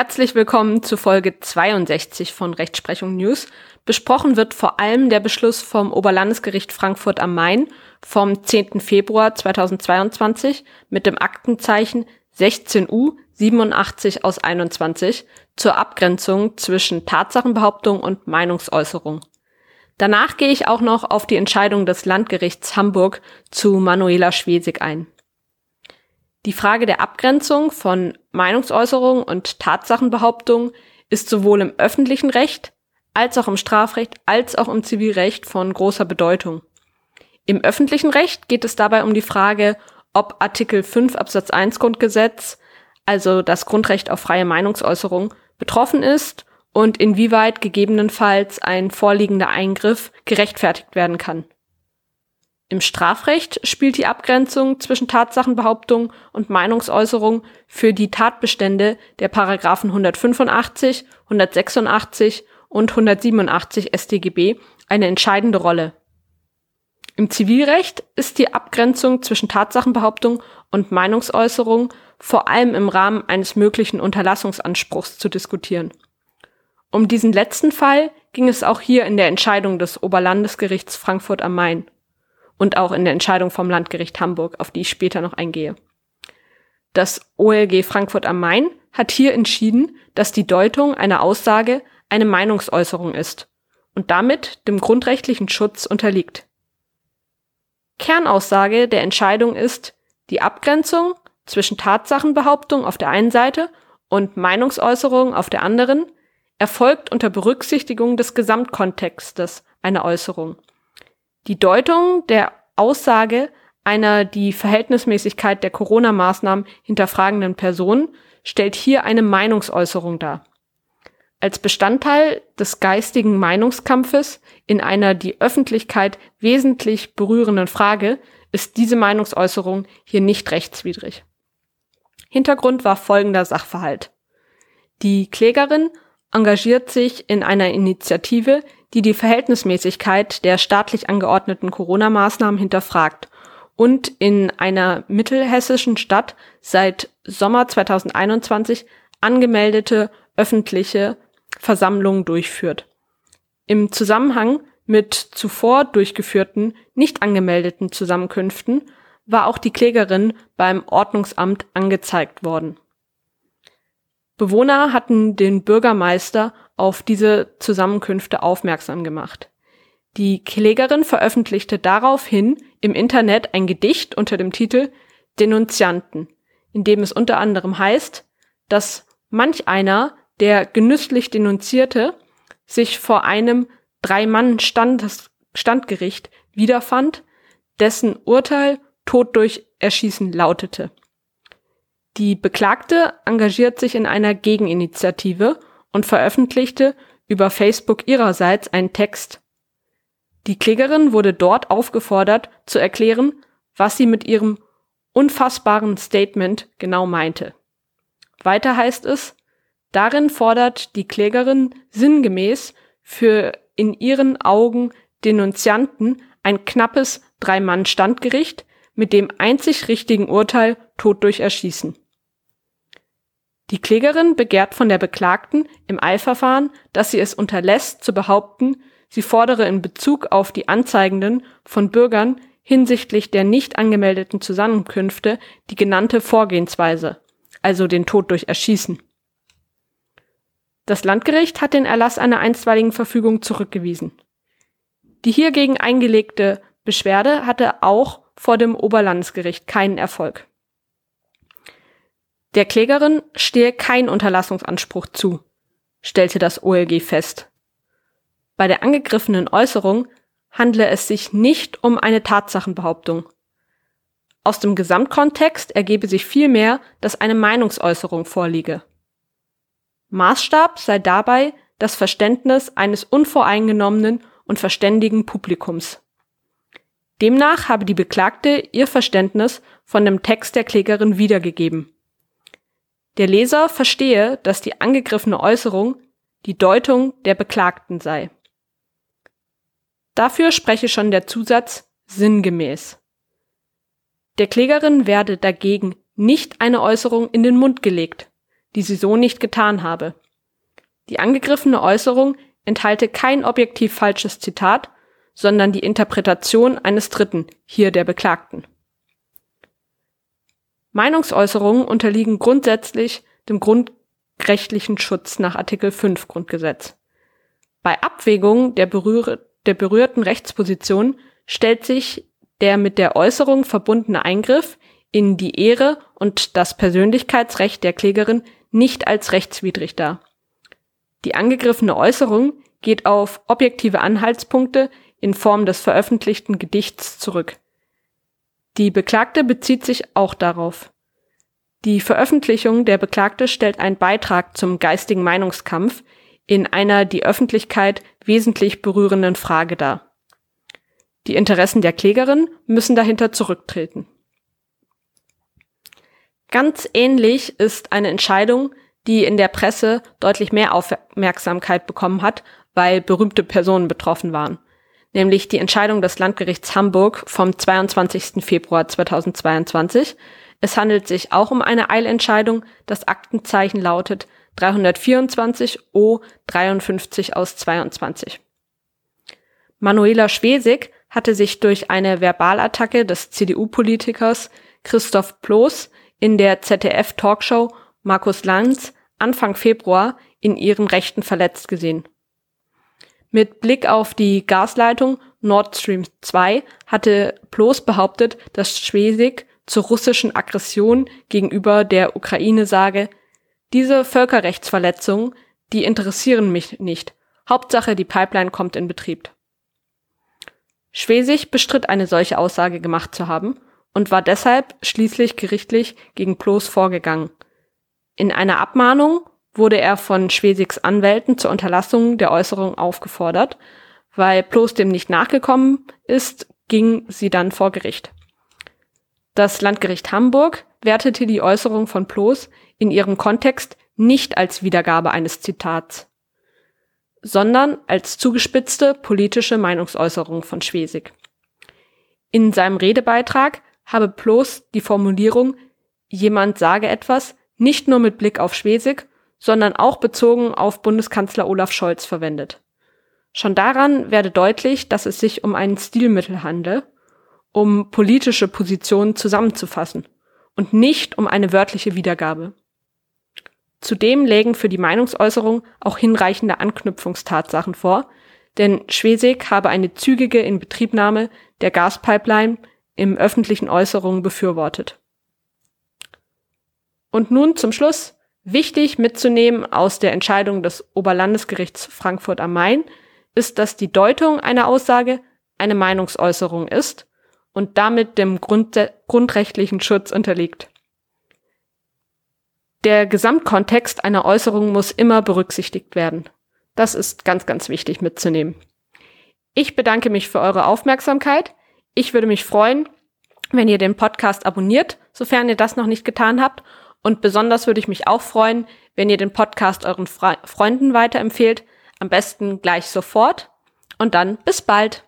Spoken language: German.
Herzlich willkommen zu Folge 62 von Rechtsprechung News. Besprochen wird vor allem der Beschluss vom Oberlandesgericht Frankfurt am Main vom 10. Februar 2022 mit dem Aktenzeichen 16U 87 aus 21 zur Abgrenzung zwischen Tatsachenbehauptung und Meinungsäußerung. Danach gehe ich auch noch auf die Entscheidung des Landgerichts Hamburg zu Manuela Schwesig ein. Die Frage der Abgrenzung von Meinungsäußerung und Tatsachenbehauptung ist sowohl im öffentlichen Recht als auch im Strafrecht als auch im Zivilrecht von großer Bedeutung. Im öffentlichen Recht geht es dabei um die Frage, ob Artikel 5 Absatz 1 Grundgesetz, also das Grundrecht auf freie Meinungsäußerung, betroffen ist und inwieweit gegebenenfalls ein vorliegender Eingriff gerechtfertigt werden kann. Im Strafrecht spielt die Abgrenzung zwischen Tatsachenbehauptung und Meinungsäußerung für die Tatbestände der Paragraphen 185, 186 und 187 StGB eine entscheidende Rolle. Im Zivilrecht ist die Abgrenzung zwischen Tatsachenbehauptung und Meinungsäußerung vor allem im Rahmen eines möglichen Unterlassungsanspruchs zu diskutieren. Um diesen letzten Fall ging es auch hier in der Entscheidung des Oberlandesgerichts Frankfurt am Main und auch in der Entscheidung vom Landgericht Hamburg, auf die ich später noch eingehe. Das OLG Frankfurt am Main hat hier entschieden, dass die Deutung einer Aussage eine Meinungsäußerung ist und damit dem grundrechtlichen Schutz unterliegt. Kernaussage der Entscheidung ist die Abgrenzung zwischen Tatsachenbehauptung auf der einen Seite und Meinungsäußerung auf der anderen erfolgt unter Berücksichtigung des Gesamtkontextes einer Äußerung. Die Deutung der Aussage einer die Verhältnismäßigkeit der Corona-Maßnahmen hinterfragenden Person stellt hier eine Meinungsäußerung dar. Als Bestandteil des geistigen Meinungskampfes in einer die Öffentlichkeit wesentlich berührenden Frage ist diese Meinungsäußerung hier nicht rechtswidrig. Hintergrund war folgender Sachverhalt. Die Klägerin engagiert sich in einer Initiative, die die Verhältnismäßigkeit der staatlich angeordneten Corona-Maßnahmen hinterfragt und in einer mittelhessischen Stadt seit Sommer 2021 angemeldete öffentliche Versammlungen durchführt. Im Zusammenhang mit zuvor durchgeführten, nicht angemeldeten Zusammenkünften war auch die Klägerin beim Ordnungsamt angezeigt worden. Bewohner hatten den Bürgermeister auf diese Zusammenkünfte aufmerksam gemacht. Die Klägerin veröffentlichte daraufhin im Internet ein Gedicht unter dem Titel Denunzianten, in dem es unter anderem heißt, dass manch einer, der genüsslich denunzierte, sich vor einem Drei-Mann-Standgericht wiederfand, dessen Urteil Tod durch Erschießen lautete. Die Beklagte engagiert sich in einer Gegeninitiative und veröffentlichte über Facebook ihrerseits einen Text. Die Klägerin wurde dort aufgefordert zu erklären, was sie mit ihrem unfassbaren Statement genau meinte. Weiter heißt es, darin fordert die Klägerin sinngemäß für in ihren Augen Denunzianten ein knappes Drei-Mann-Standgericht mit dem einzig richtigen Urteil Tod durch Erschießen. Die Klägerin begehrt von der Beklagten im Eilverfahren, dass sie es unterlässt zu behaupten, sie fordere in Bezug auf die Anzeigenden von Bürgern hinsichtlich der nicht angemeldeten Zusammenkünfte die genannte Vorgehensweise, also den Tod durch Erschießen. Das Landgericht hat den Erlass einer einstweiligen Verfügung zurückgewiesen. Die hiergegen eingelegte Beschwerde hatte auch vor dem Oberlandesgericht keinen Erfolg. Der Klägerin stehe kein Unterlassungsanspruch zu, stellte das OLG fest. Bei der angegriffenen Äußerung handle es sich nicht um eine Tatsachenbehauptung. Aus dem Gesamtkontext ergebe sich vielmehr, dass eine Meinungsäußerung vorliege. Maßstab sei dabei das Verständnis eines unvoreingenommenen und verständigen Publikums. Demnach habe die Beklagte ihr Verständnis von dem Text der Klägerin wiedergegeben. Der Leser verstehe, dass die angegriffene Äußerung die Deutung der Beklagten sei. Dafür spreche schon der Zusatz sinngemäß. Der Klägerin werde dagegen nicht eine Äußerung in den Mund gelegt. die sie so nicht getan habe. Die angegriffene Äußerung enthalte kein objektiv falsches Zitat, sondern die Interpretation eines Dritten, hier der Beklagten. Meinungsäußerungen unterliegen grundsätzlich dem grundrechtlichen Schutz nach Artikel 5 Grundgesetz. Bei Abwägung der, berühr der berührten Rechtsposition stellt sich der mit der Äußerung verbundene Eingriff in die Ehre und das Persönlichkeitsrecht der Klägerin nicht als rechtswidrig dar. Die angegriffene Äußerung geht auf objektive Anhaltspunkte in Form des veröffentlichten Gedichts zurück. Die Beklagte bezieht sich auch darauf. Die Veröffentlichung der Beklagte stellt einen Beitrag zum geistigen Meinungskampf in einer die Öffentlichkeit wesentlich berührenden Frage dar. Die Interessen der Klägerin müssen dahinter zurücktreten. Ganz ähnlich ist eine Entscheidung, die in der Presse deutlich mehr Aufmerksamkeit bekommen hat, weil berühmte Personen betroffen waren. Nämlich die Entscheidung des Landgerichts Hamburg vom 22. Februar 2022. Es handelt sich auch um eine Eilentscheidung. Das Aktenzeichen lautet 324 O 53 aus 22. Manuela Schwesig hatte sich durch eine Verbalattacke des CDU-Politikers Christoph Ploß in der ZDF-Talkshow Markus Lanz Anfang Februar in ihrem Rechten verletzt gesehen. Mit Blick auf die Gasleitung Nord Stream 2 hatte Ploß behauptet, dass Schwesig zur russischen Aggression gegenüber der Ukraine sage, diese Völkerrechtsverletzungen, die interessieren mich nicht. Hauptsache, die Pipeline kommt in Betrieb. Schwesig bestritt eine solche Aussage gemacht zu haben und war deshalb schließlich gerichtlich gegen Ploß vorgegangen. In einer Abmahnung wurde er von Schwesigs Anwälten zur Unterlassung der Äußerung aufgefordert. Weil Ploß dem nicht nachgekommen ist, ging sie dann vor Gericht. Das Landgericht Hamburg wertete die Äußerung von Ploß in ihrem Kontext nicht als Wiedergabe eines Zitats, sondern als zugespitzte politische Meinungsäußerung von Schwesig. In seinem Redebeitrag habe Ploß die Formulierung jemand sage etwas nicht nur mit Blick auf Schwesig, sondern auch bezogen auf Bundeskanzler Olaf Scholz verwendet. Schon daran werde deutlich, dass es sich um ein Stilmittel handle, um politische Positionen zusammenzufassen und nicht um eine wörtliche Wiedergabe. Zudem lägen für die Meinungsäußerung auch hinreichende Anknüpfungstatsachen vor, denn Schwesig habe eine zügige Inbetriebnahme der Gaspipeline im öffentlichen Äußerungen befürwortet. Und nun zum Schluss wichtig mitzunehmen aus der Entscheidung des Oberlandesgerichts Frankfurt am Main ist, dass die Deutung einer Aussage eine Meinungsäußerung ist und damit dem Grund grundrechtlichen Schutz unterliegt. Der Gesamtkontext einer Äußerung muss immer berücksichtigt werden. Das ist ganz, ganz wichtig mitzunehmen. Ich bedanke mich für eure Aufmerksamkeit. Ich würde mich freuen, wenn ihr den Podcast abonniert, sofern ihr das noch nicht getan habt. Und besonders würde ich mich auch freuen, wenn ihr den Podcast euren Fre Freunden weiterempfehlt. Am besten gleich sofort. Und dann bis bald.